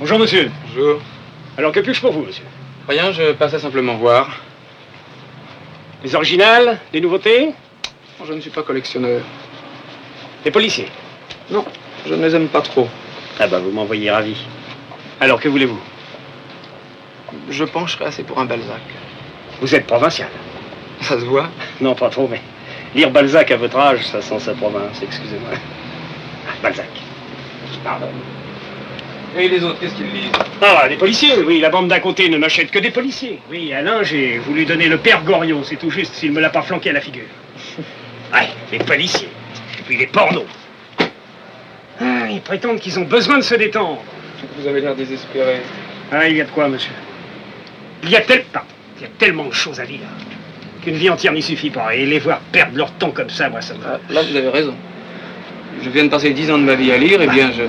Bonjour, monsieur. Bonjour. Alors, que puis-je pour vous, monsieur? Rien, je passais simplement voir. Les originales? Les nouveautés? Je ne suis pas collectionneur. Les policiers? Non, je ne les aime pas trop. Ah bah, vous m'envoyez ravi. Alors, que voulez-vous? Je pencherai assez pour un Balzac. Vous êtes provincial Ça se voit Non, pas trop, mais lire Balzac à votre âge, ça sent sa province, excusez-moi. Ah, Balzac. Pardon. Et les autres, qu'est-ce qu'ils lisent Ah, les policiers, oui, la bande d'à côté ne m'achète que des policiers. Oui, Alain, j'ai voulu donner le père Goriot, c'est tout juste s'il me l'a pas flanqué à la figure. Ouais, les policiers. Et puis les pornos. Ah, ils prétendent qu'ils ont besoin de se détendre. Vous avez l'air désespéré. Ah, il y a de quoi, monsieur. Il y a, tel... pardon, il y a tellement de choses à lire qu'une vie entière n'y suffit pas. Et les voir perdre leur temps comme ça, moi, ça me... Ah, là, vous avez raison. Je viens de passer dix ans de ma vie à lire, et bien, je,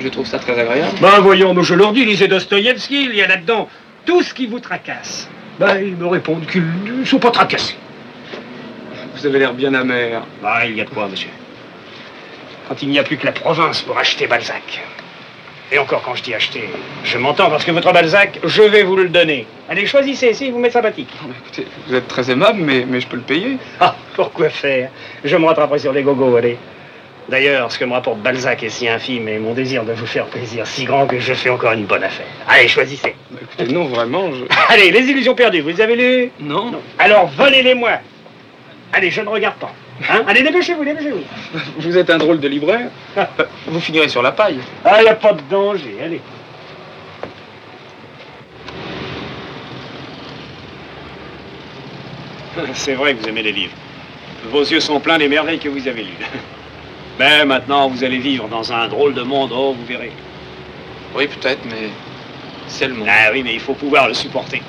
je trouve ça très agréable. Ben voyons, mais je leur dis, lisez Dostoïevski, il y a là-dedans tout ce qui vous tracasse. Ben, ils me répondent qu'ils ne sont pas tracassés. Vous avez l'air bien amer. Bah, il y a de quoi, monsieur. Quand il n'y a plus que la province pour acheter Balzac. Et encore, quand je dis acheter, je m'entends, parce que votre Balzac, je vais vous le donner. Allez, choisissez, si vous m'êtes sympathique. Oh, écoutez, vous êtes très aimable, mais, mais je peux le payer. Ah, pourquoi faire? Je me rattraperai sur les gogos, allez. D'ailleurs, ce que me rapporte Balzac est si infime et mon désir de vous faire plaisir si grand que je fais encore une bonne affaire. Allez, choisissez. Bah, écoutez, non, vraiment, je... Allez, les illusions perdues, vous les avez lues Non, Alors, volez-les-moi. Allez, je ne regarde pas. Hein Allez, dépêchez-vous, dépêchez-vous. Vous êtes un drôle de libraire. Vous finirez sur la paille. Ah, il n'y a pas de danger, allez. C'est vrai que vous aimez les livres. Vos yeux sont pleins des merveilles que vous avez lues. Mais maintenant, vous allez vivre dans un drôle de monde, oh, vous verrez. Oui, peut-être, mais c'est le monde. Ah oui, mais il faut pouvoir le supporter.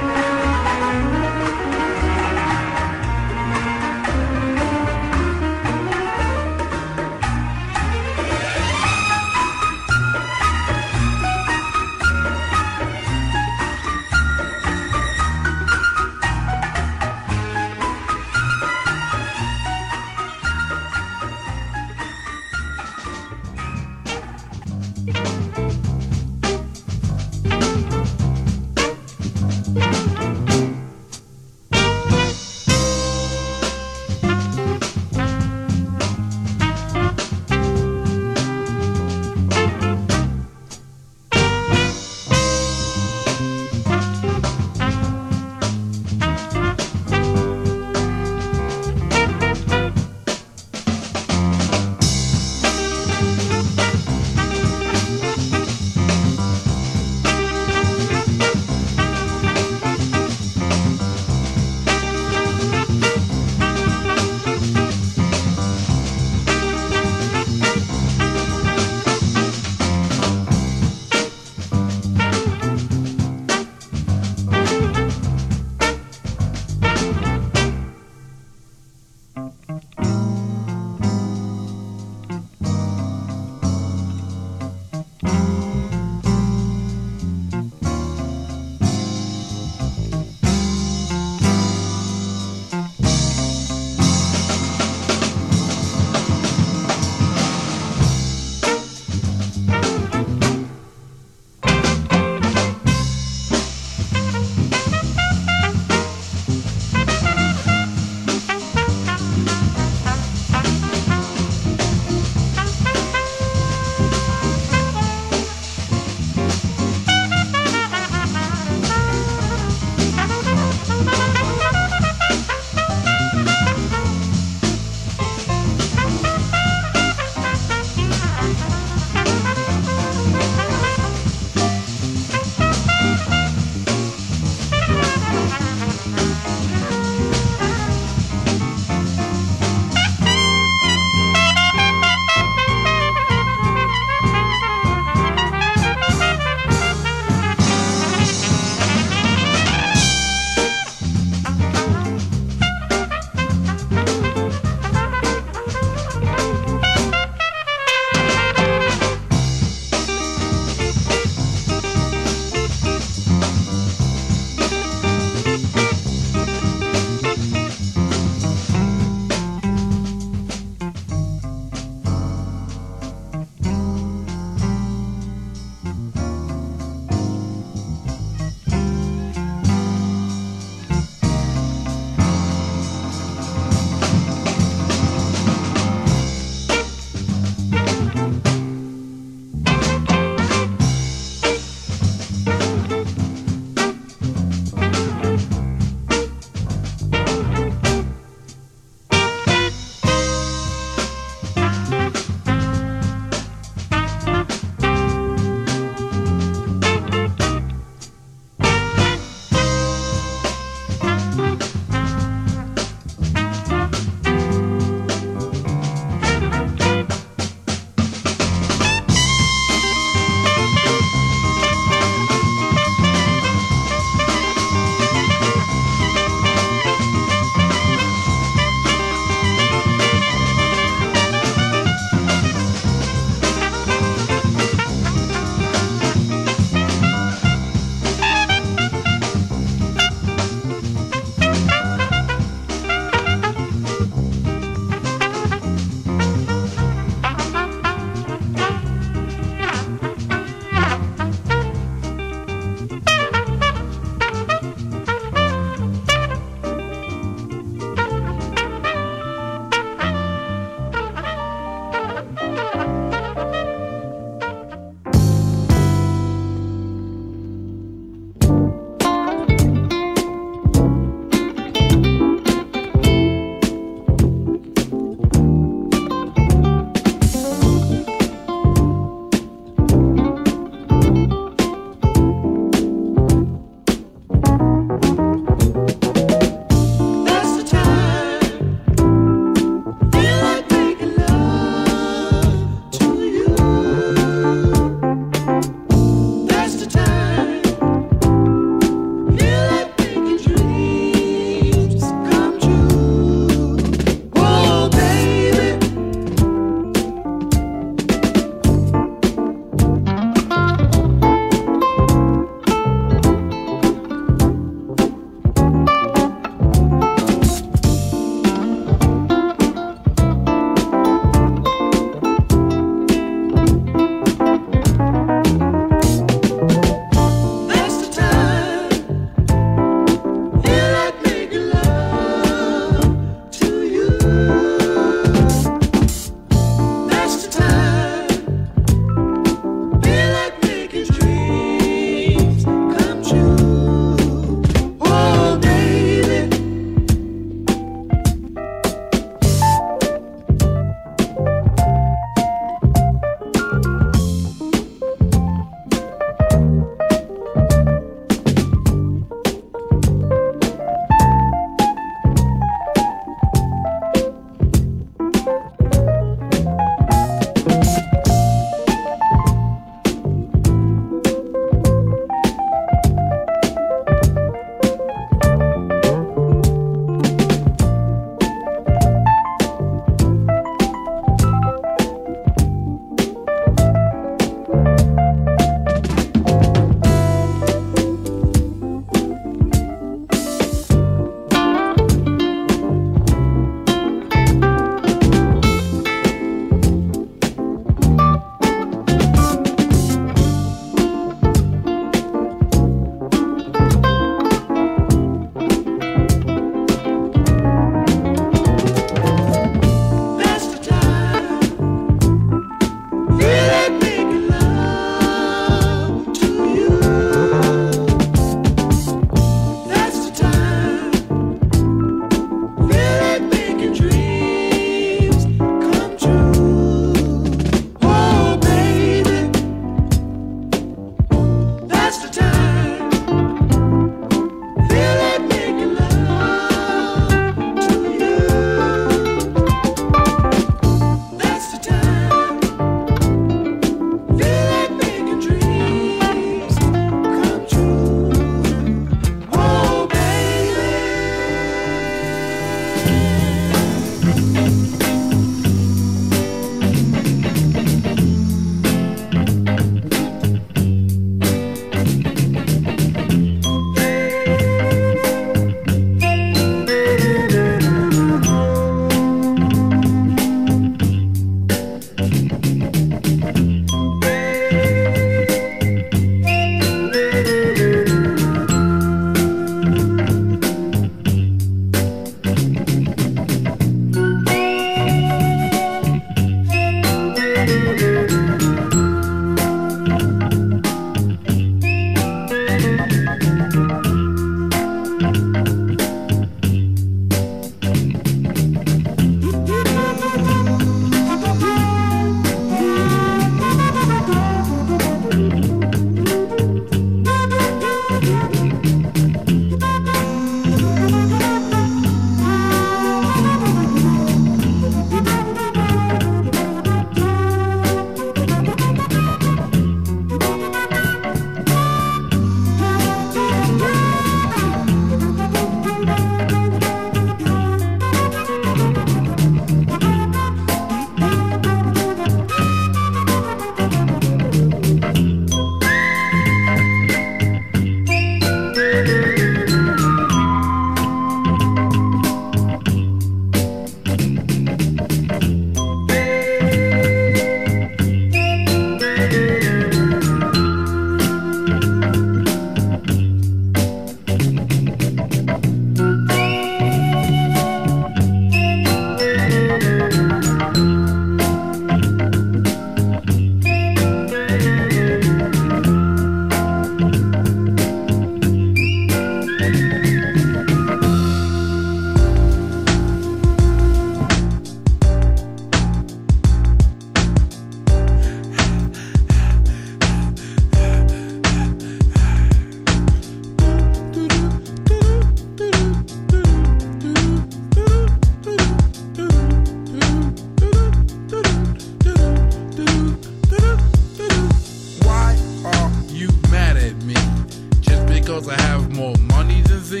because I have more money than Z,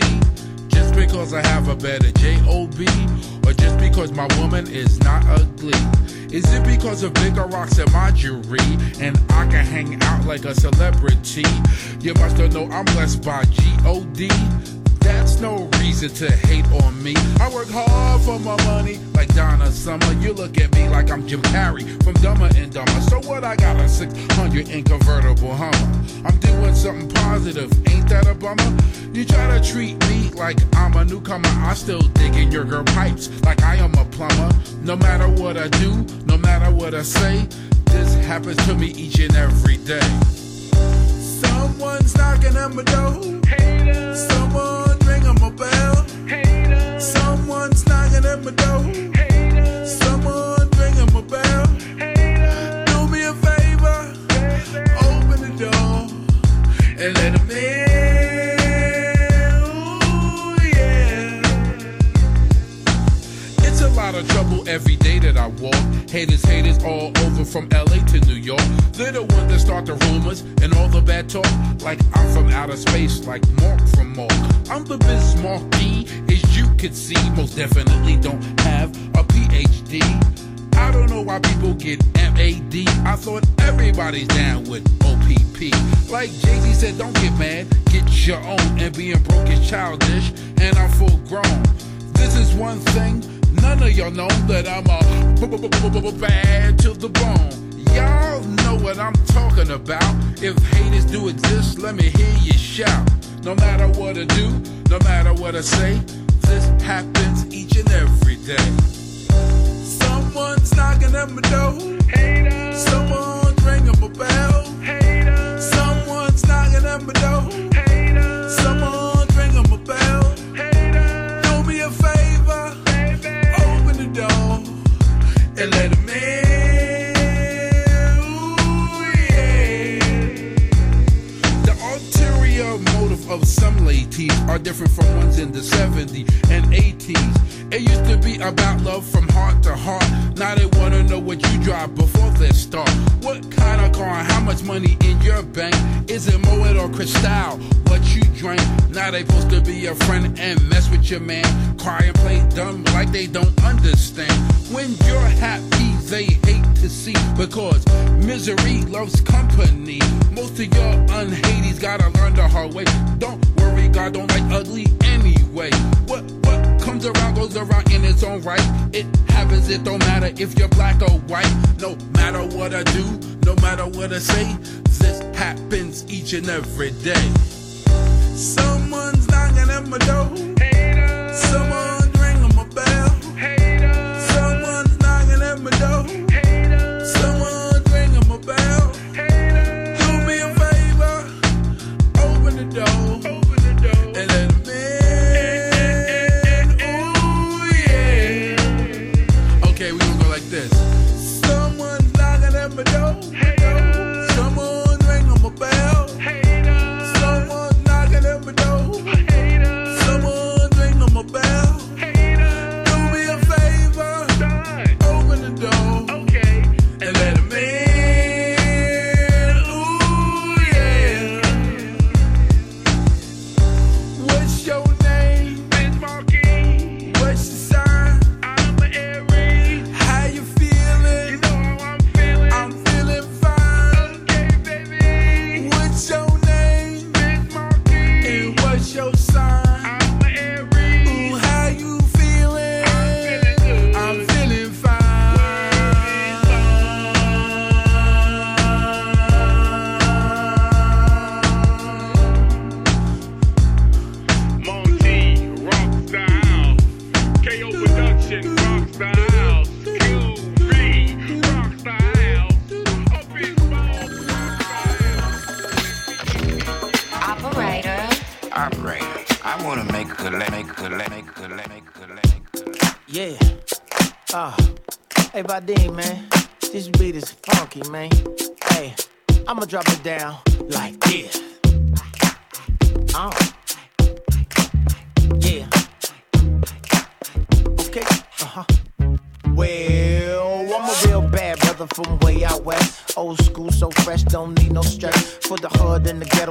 just because I have a better job, or just because my woman is not ugly. Is it because of bigger rocks in my jewelry and I can hang out like a celebrity? You must know I'm blessed by G O D. That's no reason to hate on me. I work hard for my money, like Donna Summer. You look at me like I'm Jim Carrey from Dumber and Dumber. So what? I got a 600 in convertible Hummer. I'm doing something positive, ain't that a bummer? You try to treat me like I'm a newcomer. I still digging your girl pipes like I am a plumber. No matter what I do, no matter what I say, this happens to me each and every day. Someone's knocking at my door. Hater. Uh. Someone bound. Someone's knocking at my door. Every day that I walk. Haters, haters all over from LA to New York. They're the ones that start the rumors and all the bad talk. Like I'm from outer space, like Mark from Mark. I'm the Bismarcky, as you can see. Most definitely don't have a PhD. I don't know why people get MAD. I thought everybody's down with OPP. Like Jay Z said, don't get mad, get your own. And being broke is childish, and I'm full grown. This is one thing, none of y'all know that I'm a bad to the bone. Y'all know what I'm talking about. If haters do exist, let me hear you shout. No matter what I do, no matter what I say, this happens each and every day. Someone's knocking at my door. Hater. Someone's ringing my bell. Hater. Someone's knocking at my door. And let them in. The ulterior motive of some ladies are different from ones in the 70s and 80s. It used to be about love from heart to heart. Now they wanna know what you drive before they start. What kind of car how much money in your bank? Is it Moet or Cristal? Now they supposed to be your friend and mess with your man. Cry and play dumb like they don't understand. When you're happy, they hate to see because misery loves company. Most of your unhadies gotta learn the hard way. Don't worry, God don't like ugly anyway. What what comes around goes around in its own right. It happens, it don't matter if you're black or white. No matter what I do, no matter what I say, this happens each and every day. Someone's knocking at my door.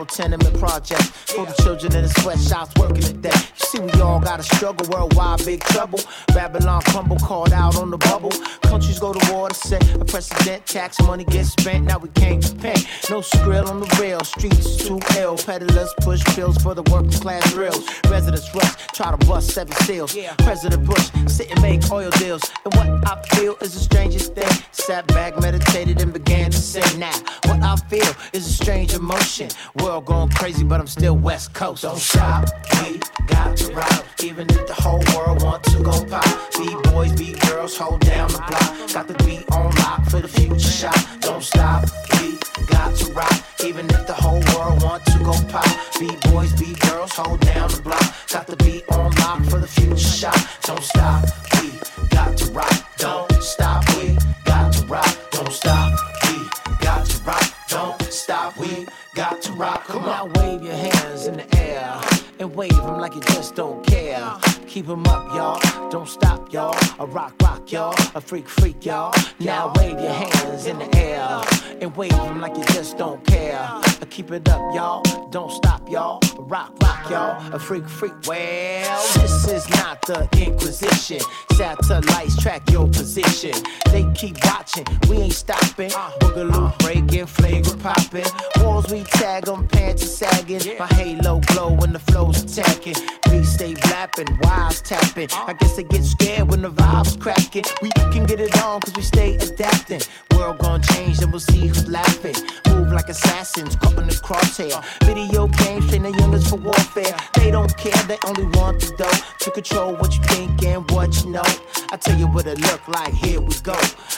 Ghetto tenement project. For the children in the sweatshops working today. You see, we all gotta struggle worldwide, big trouble. Babylon crumble, called out on the bubble. Countries go to war to set a precedent. Tax money gets spent, now we can't repent. No skrill on the rail, streets too ill. Peddlers push pills for the working class drills. Residents rush, try to bust seven seals. President Bush sit and make oil deals. And what I feel is the strangest thing. Sat back, meditated, and began to say, Now, what I feel is a strange emotion. World going crazy, but I'm still West Coast. Don't stop, we got to rock. Even if the whole world want to go pop. Be boys, be girls, hold down the block. Got the beat on lock for the future shot. Don't stop, we got to rock. Even if the whole world want to go pop. Be boys, be girls, hold down the block. Got the beat on lock for the future shot. Don't stop, we got to rock. Don't stop, we got to rock. Don't stop, we got to rock. Don't stop, we got to rock. Come on, now wave your hands in the air and wave them like you just don't care. Keep 'em up, y'all. Don't stop, y'all. A rock, rock, y'all. A freak, freak, y'all. Now wave your hands in the air and wave them like you just don't care. Keep it up, y'all. Don't stop, y'all. A rock, rock, y'all. A freak, freak. Well, this is not the Inquisition. Satellites track your position. They keep watching. We ain't stopping. Uh. Boogaloo breaking, flagrant popping. Walls we tag 'em, pants are sagging. My halo glow when the flow's attacking. We stay blapping, wise tapping. I guess they get scared when the vibe's cracking. We can get it on cause we stay adapting. World gonna change and we'll see who's laughing. Move like assassins, caught in the crosshair. Video games train the youngest for warfare. They don't care, they only want the dough. To control what you think and what you know. I tell you what it look like, here we go.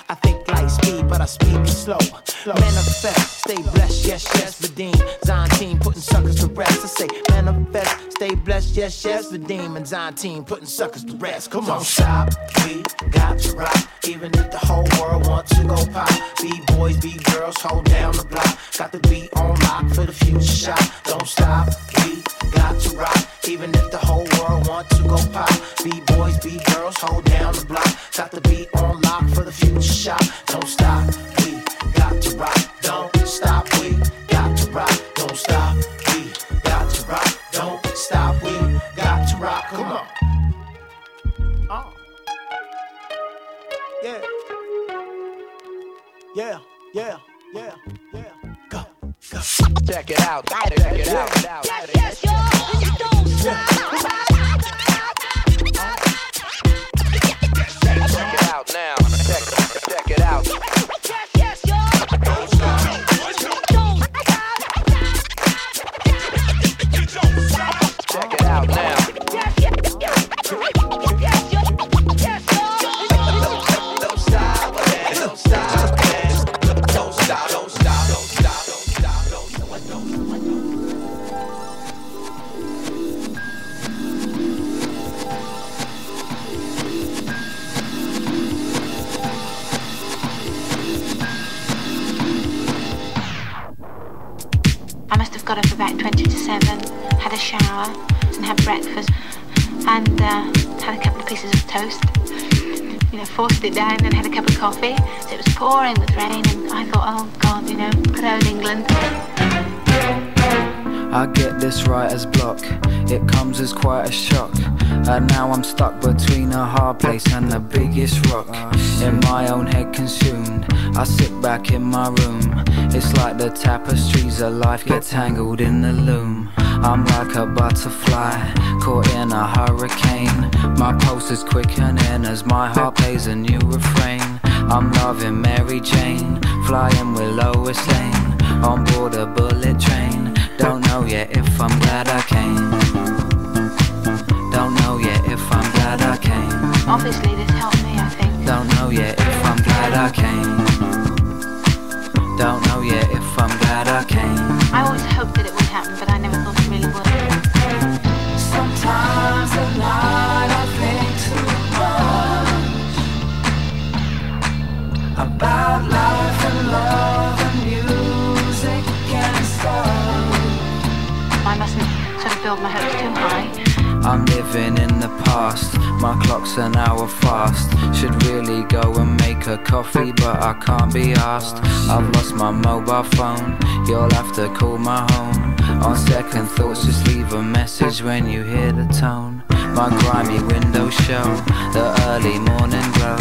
I think like speed, but I speak slow. Manifest, stay blessed, yes, yes, redeem. Zion team putting suckers to rest. I say manifest, stay blessed, yes, yes, redeem. And Zion team putting suckers to rest. Come on, stop, we got to rock. Even if the whole world wants to go pop. Be boys, be girls, hold down the block. Got the beat on lock for the future shot. Don't stop, we got to rock. Even if the whole world wants to go pop. Be boys, be girls, hold down the block. Got the beat on lock for the future shot. Don't stop, we got to rock. Don't stop, Don't stop, of life get tangled in a message when you hear the tone. My grimy windows show the early morning glow.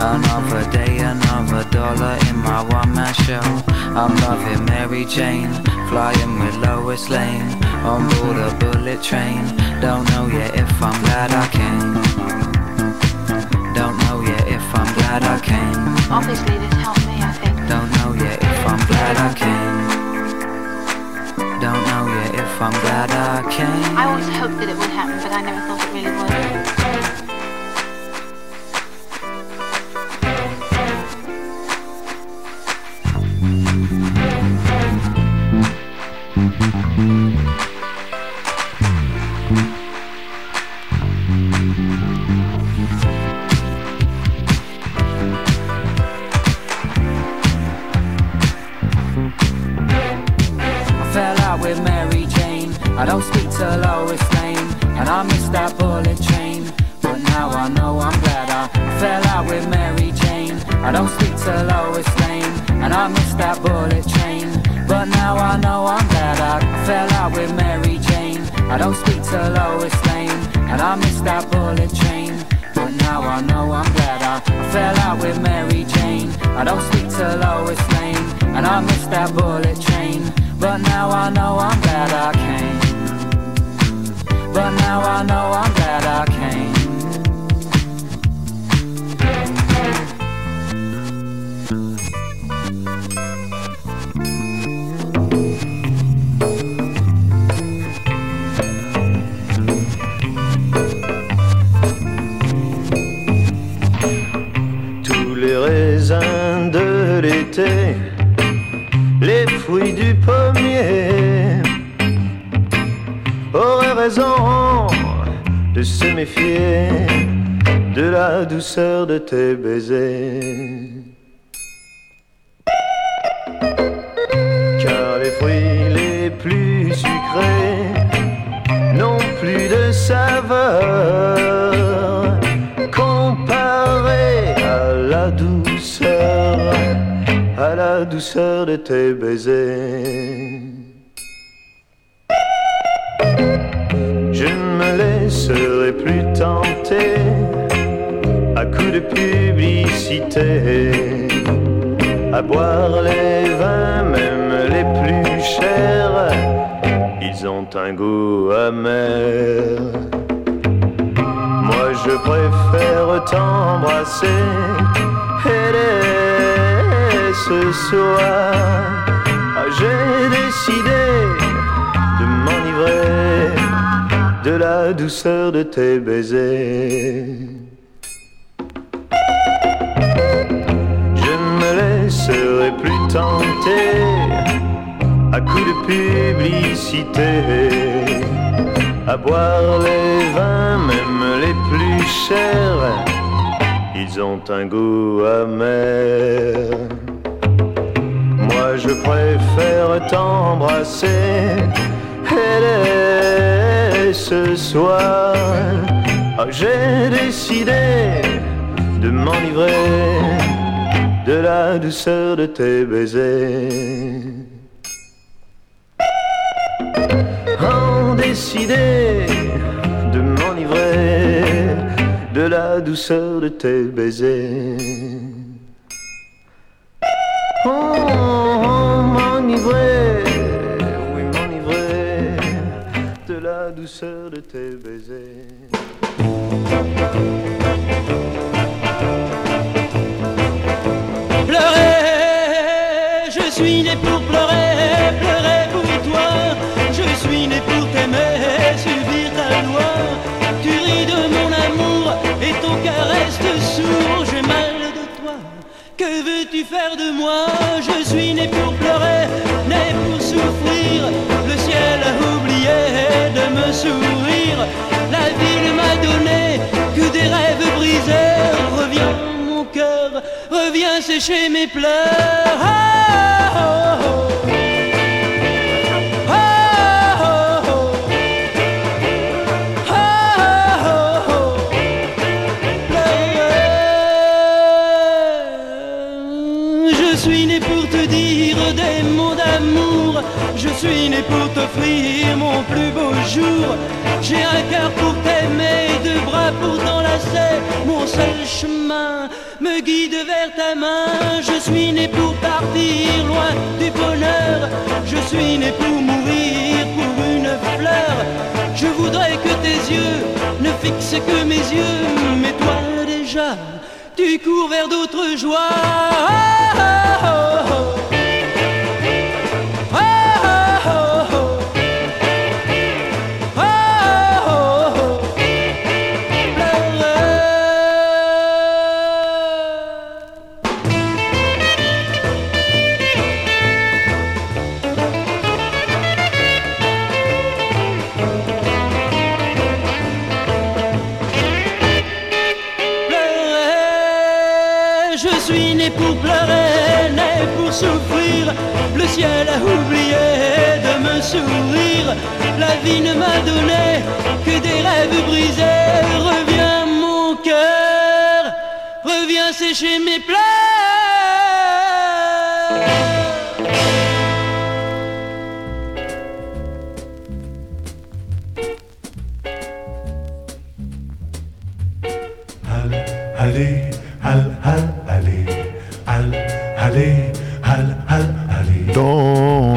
Another day, another dollar in my one man show. I'm loving Mary Jane, flying with Lois Lane. On board a bullet train. Don't know yet if I'm glad I came. Don't know yet if I'm glad I came. Obviously, this helped me, I think. Don't know yet if I'm glad I came. I'm glad I came. I always hoped that it would happen, but I never thought it really would. I don't speak to Lois Lane, and I missed that bullet train. But now I know I'm glad I fell out with Mary Jane. I don't speak to Lois Lane, and I missed that bullet train. But now I know I'm glad I came. But now I know I'm glad I came. Se méfier de la douceur de tes baisers. Car les fruits les plus sucrés n'ont plus de saveur comparé à la douceur, à la douceur de tes baisers. Laisserai plus tenter à coups de publicité à boire les vins, même les plus chers. Ils ont un goût amer. Moi je préfère t'embrasser et ce soir ah, j'ai décidé de la douceur de tes baisers. Je me laisserai plus tenter à coups de publicité à boire les vins, même les plus chers, ils ont un goût amer. Moi je préfère t'embrasser dès ce soir, ah, j'ai décidé de m'enivrer de la douceur de tes baisers. ont décidé de m'enivrer de la douceur de tes baisers. De tes baisers. Pleurer, je suis né pour pleurer, pleurer pour toi. Je suis né pour t'aimer, subir ta loi. Tu ris de mon amour et ton cœur reste sourd. J'ai mal de toi, que veux-tu faire de moi? Je suis né pour pleurer, né pour souffrir. Le ciel a oublié de me sourire. La vie m'a donné que des rêves brisés. Reviens mon cœur, reviens sécher mes pleurs. Oh, oh, oh. suis né pour t'offrir j'ai un cœur pour t'aimer, deux bras pour t'enlacer. Mon seul chemin me guide vers ta main. Je suis né pour partir loin du bonheur. Je suis né pour mourir pour une fleur. Je voudrais que tes yeux ne fixent que mes yeux, mais toi déjà, tu cours vers d'autres joies. La vie ne m'a donné que des rêves brisés. Reviens mon cœur, reviens sécher mes pleurs.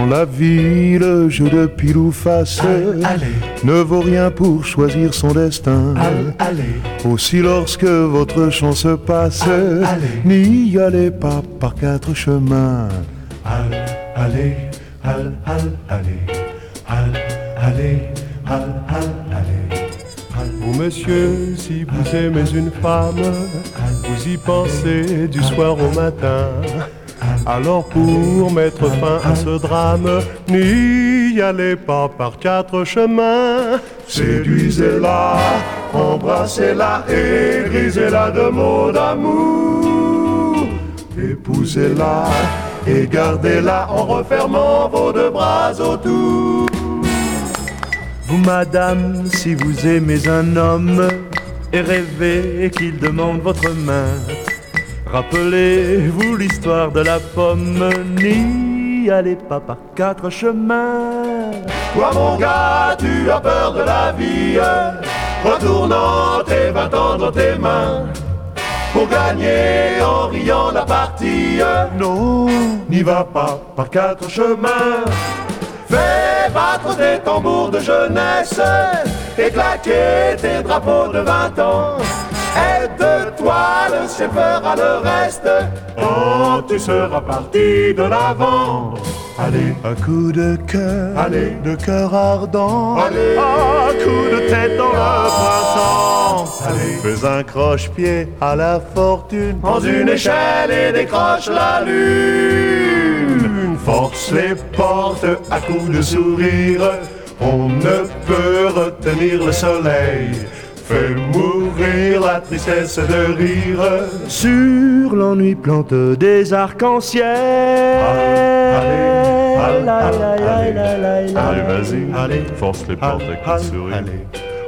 La vie, le jeu de pile ou face ne vaut rien pour choisir son destin. Aussi lorsque votre chance passe, n'y allez pas par quatre chemins. Al, allez, al, al, allez, al, allez, al, al, allez. Vous, monsieur, si vous aimez une femme, vous y pensez du soir au matin. Alors pour mettre fin à ce drame, n'y allez pas par quatre chemins. Séduisez-la, embrassez-la et grisez-la de mots d'amour. Épousez-la et gardez-la en refermant vos deux bras autour. Vous, madame, si vous aimez un homme et rêvez qu'il demande votre main, rappelez-vous l'histoire de la pomme, n'y allez pas par quatre chemins. Toi mon gars, tu as peur de la vie. Retournant tes vingt ans dans tes mains. Pour gagner en riant la partie. Non, n'y va pas par quatre chemins. Fais battre tes tambours de jeunesse. Et claquer tes drapeaux de vingt ans Aide-toi, le ciel fera le reste Oh, tu seras parti de l'avant Allez, À coup de cœur, Allez. de cœur ardent, Allez. à coup de tête dans le printemps, Allez. fais un croche-pied à la fortune, Prends une échelle et décroche la lune. Force les portes à coups de sourire. On ne peut retenir le soleil. Fais mourir la tristesse de rire. Sur l'ennui plante des arcs-en-ciel. Allez, allez, allez, allez, Allez, vas-y, allez, force les portes à sourire.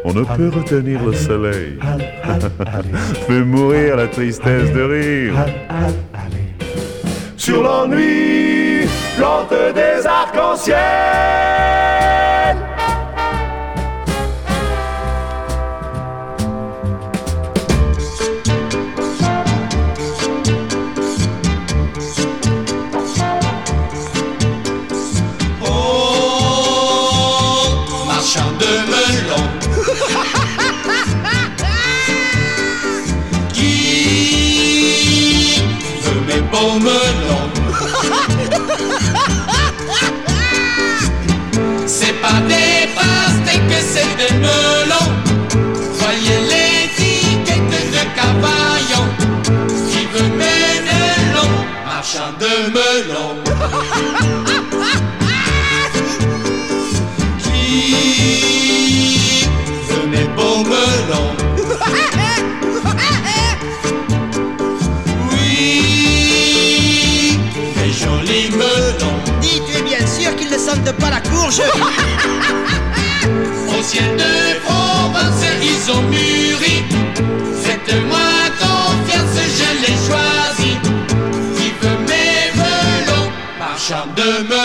On ne peut retenir le soleil. Fais mourir la tristesse de rire. Sur l'ennui, plante des arcs-en-ciel. C'est pas des pastèques, c'est des melons. Voyez l'étiquette de cavaillon. Qui veut mes melons Marchand de melons. Madame de Palacourge. Au ciel de province, ils ont mûri. Faites-moi confiance, je l'ai choisi. Qui veut mes melons, marchand de me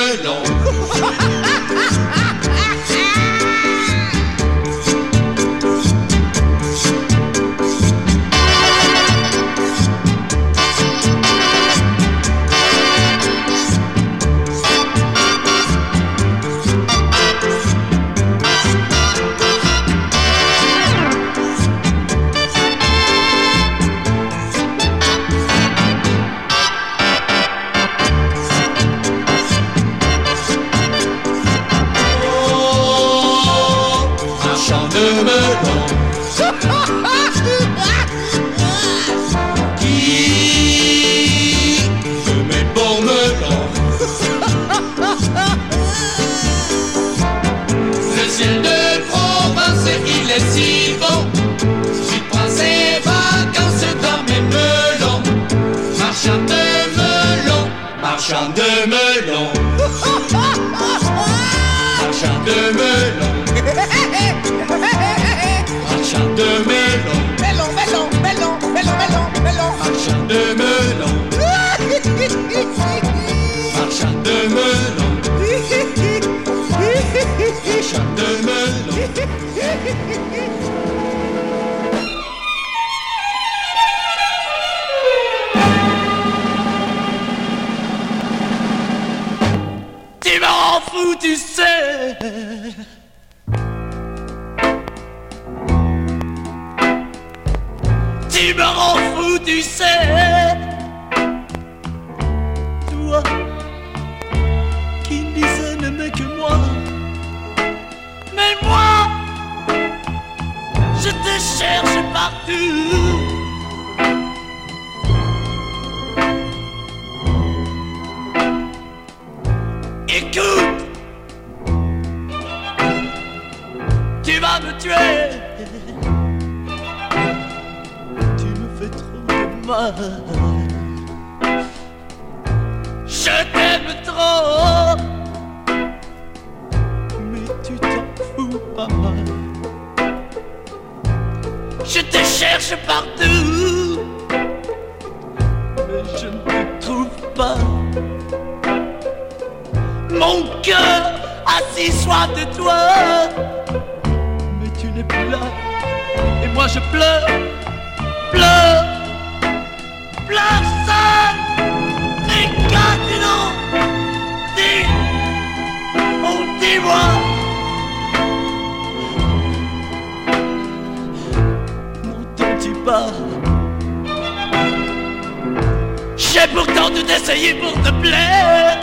pourtant tout essayer pour te plaire.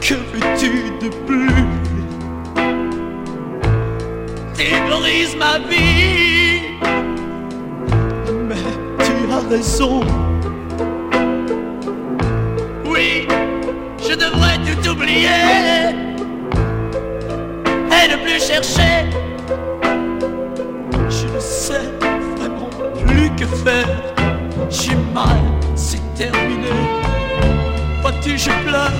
Que veux-tu de plus? T'éborises ma vie. Mais tu as raison. Oui, je devrais tout oublier. Et ne plus chercher. Je ne sais vraiment plus que faire. J'ai mal terminé. Fatih, je pleure,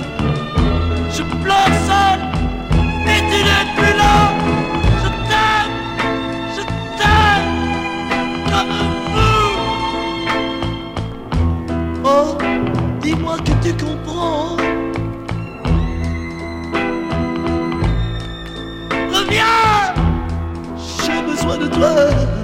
je pleure seul, mais tu n'es plus là. Je t'aime, je t'aime comme un fou. Oh, dis-moi que tu comprends. Reviens, j'ai besoin de toi.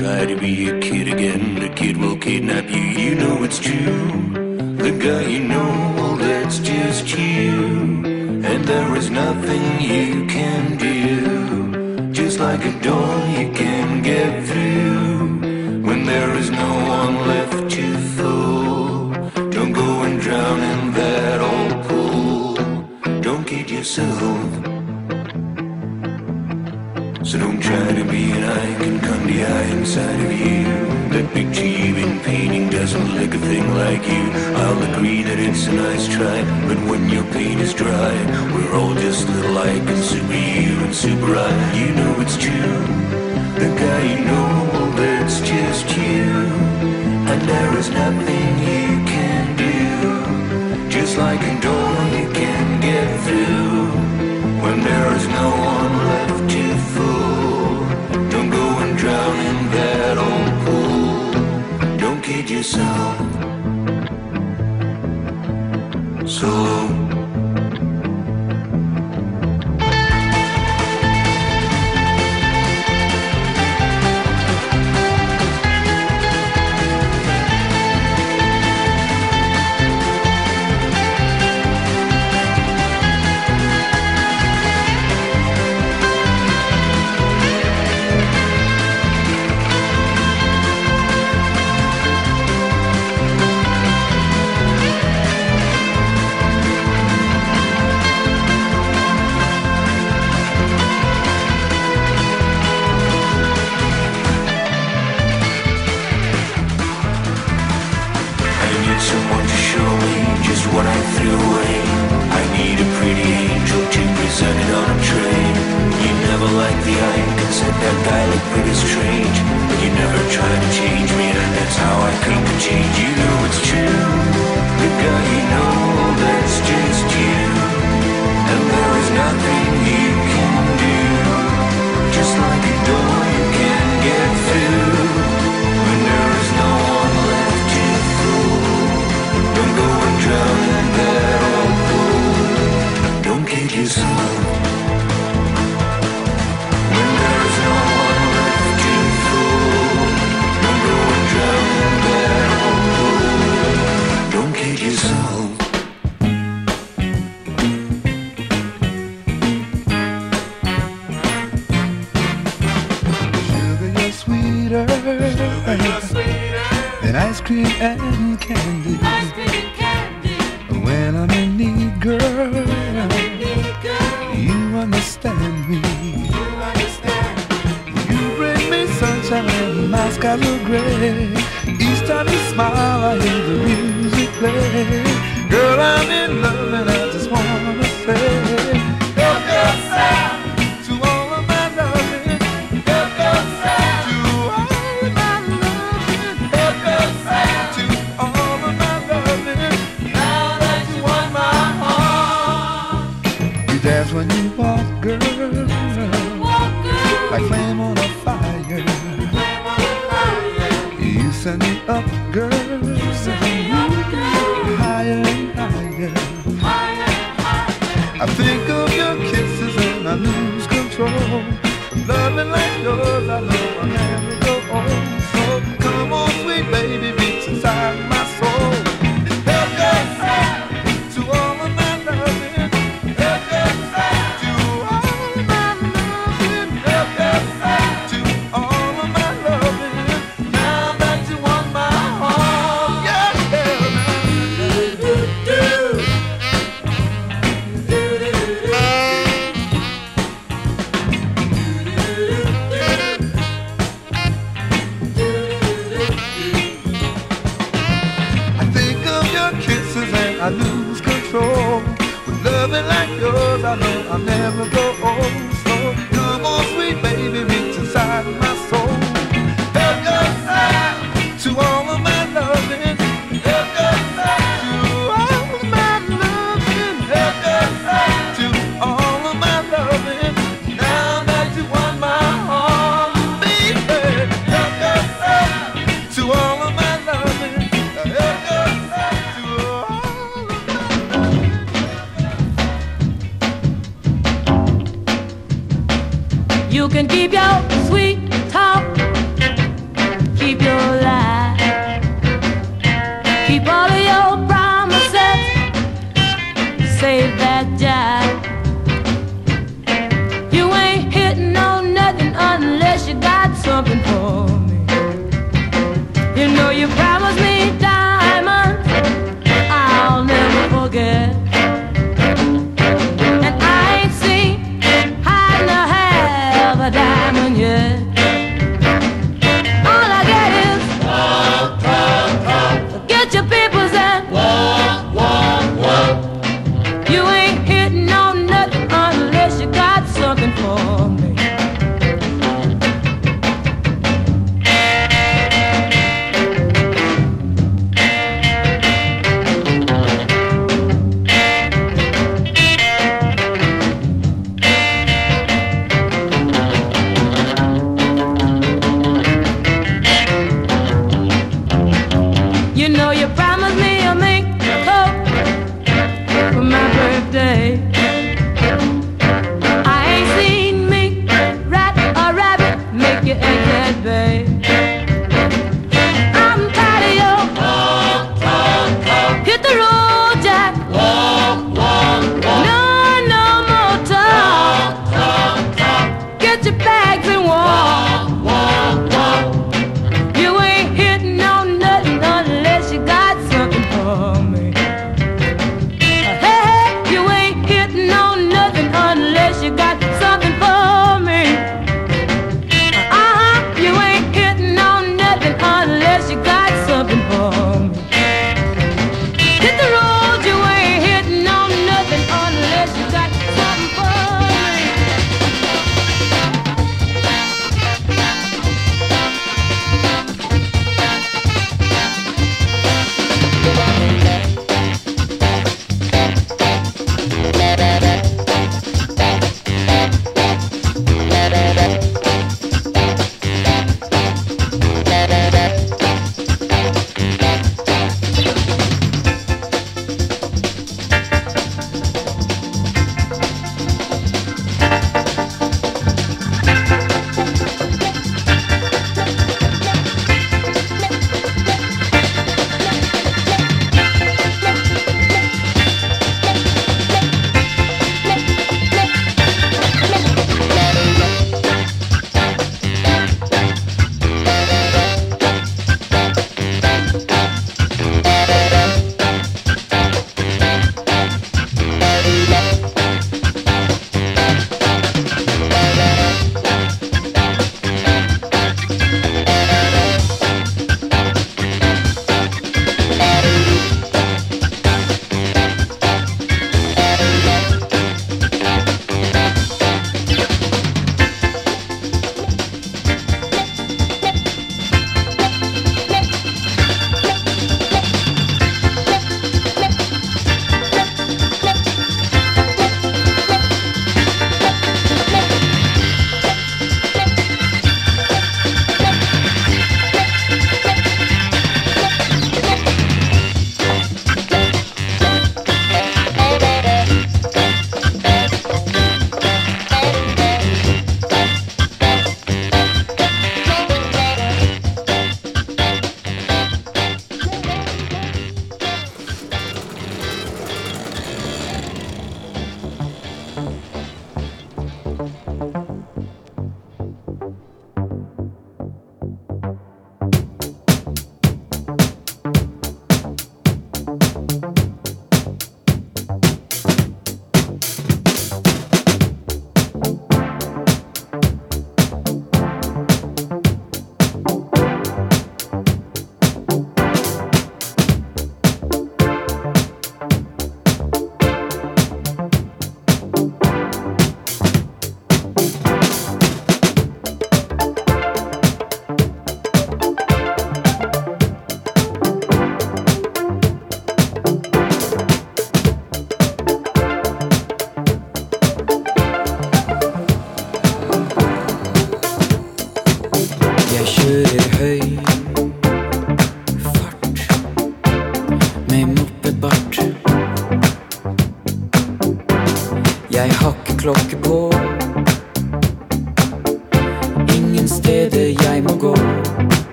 Try to be a kid again, the kid will kidnap you. You know it's true. The guy you know, well, that's just you. And there is nothing you can do. Just like a door you can get through. When there is no one left to fool. Don't go and drown in that old pool. Don't kid yourself. So don't try to be an eye can come the eye inside of you. That picture you've been painting doesn't look a thing like you. I'll agree that it's a nice try, but when your paint is dry, we're all just little like and super you and super I. You know it's true. The guy you know that's just you, and there is nothing you can do. Just like a door you can get through when there is no one left to. yourself. So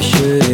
是。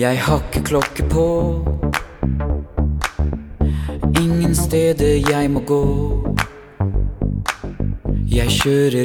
Jeg har klokke på. Ingen steder jeg må gå. Jeg kjører